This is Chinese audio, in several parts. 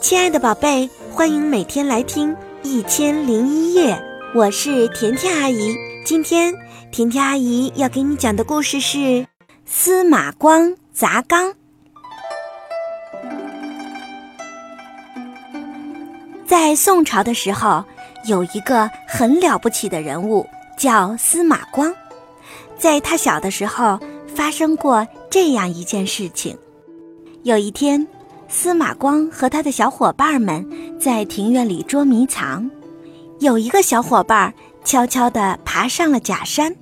亲爱的宝贝，欢迎每天来听《一千零一夜》，我是甜甜阿姨。今天甜甜阿姨要给你讲的故事是《司马光砸缸》。在宋朝的时候，有一个很了不起的人物，叫司马光。在他小的时候，发生过这样一件事情。有一天，司马光和他的小伙伴们在庭院里捉迷藏，有一个小伙伴悄悄地爬上了假山，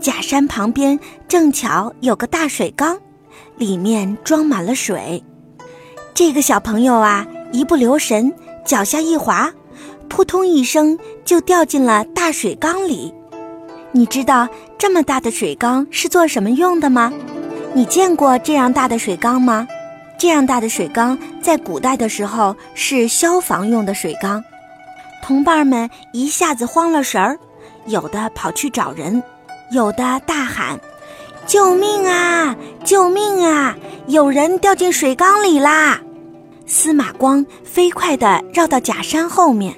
假山旁边正巧有个大水缸，里面装满了水。这个小朋友啊，一不留神，脚下一滑，扑通一声就掉进了大水缸里。你知道这么大的水缸是做什么用的吗？你见过这样大的水缸吗？这样大的水缸在古代的时候是消防用的水缸，同伴们一下子慌了神儿，有的跑去找人，有的大喊：“救命啊！救命啊！有人掉进水缸里啦！”司马光飞快地绕到假山后面，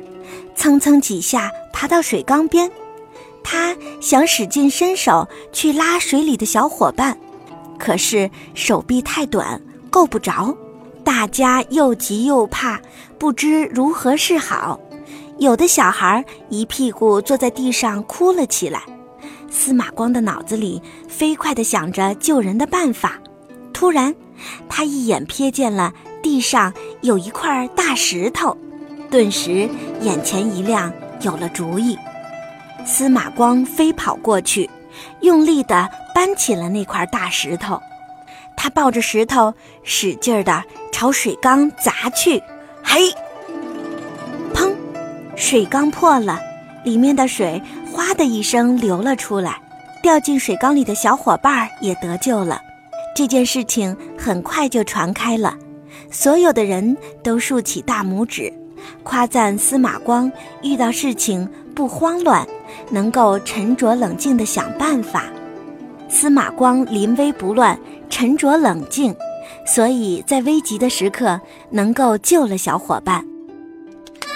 蹭蹭几下爬到水缸边，他想使劲伸手去拉水里的小伙伴，可是手臂太短。够不着，大家又急又怕，不知如何是好。有的小孩一屁股坐在地上哭了起来。司马光的脑子里飞快地想着救人的办法。突然，他一眼瞥见了地上有一块大石头，顿时眼前一亮，有了主意。司马光飞跑过去，用力地搬起了那块大石头。他抱着石头，使劲儿地朝水缸砸去，嘿！砰！水缸破了，里面的水哗的一声流了出来，掉进水缸里的小伙伴也得救了。这件事情很快就传开了，所有的人都竖起大拇指，夸赞司马光遇到事情不慌乱，能够沉着冷静地想办法。司马光临危不乱。沉着冷静，所以在危急的时刻能够救了小伙伴。太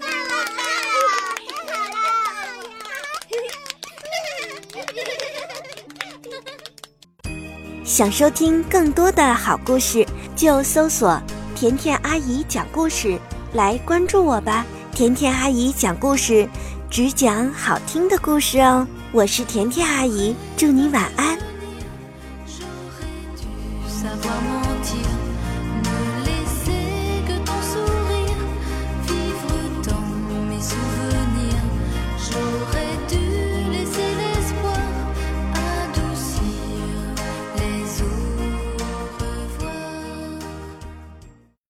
棒了！太好了！想收听更多的好故事，就搜索“甜甜阿姨讲故事”来关注我吧。甜甜阿姨讲故事，只讲好听的故事哦。我是甜甜阿姨，祝你晚安。savoir mentir.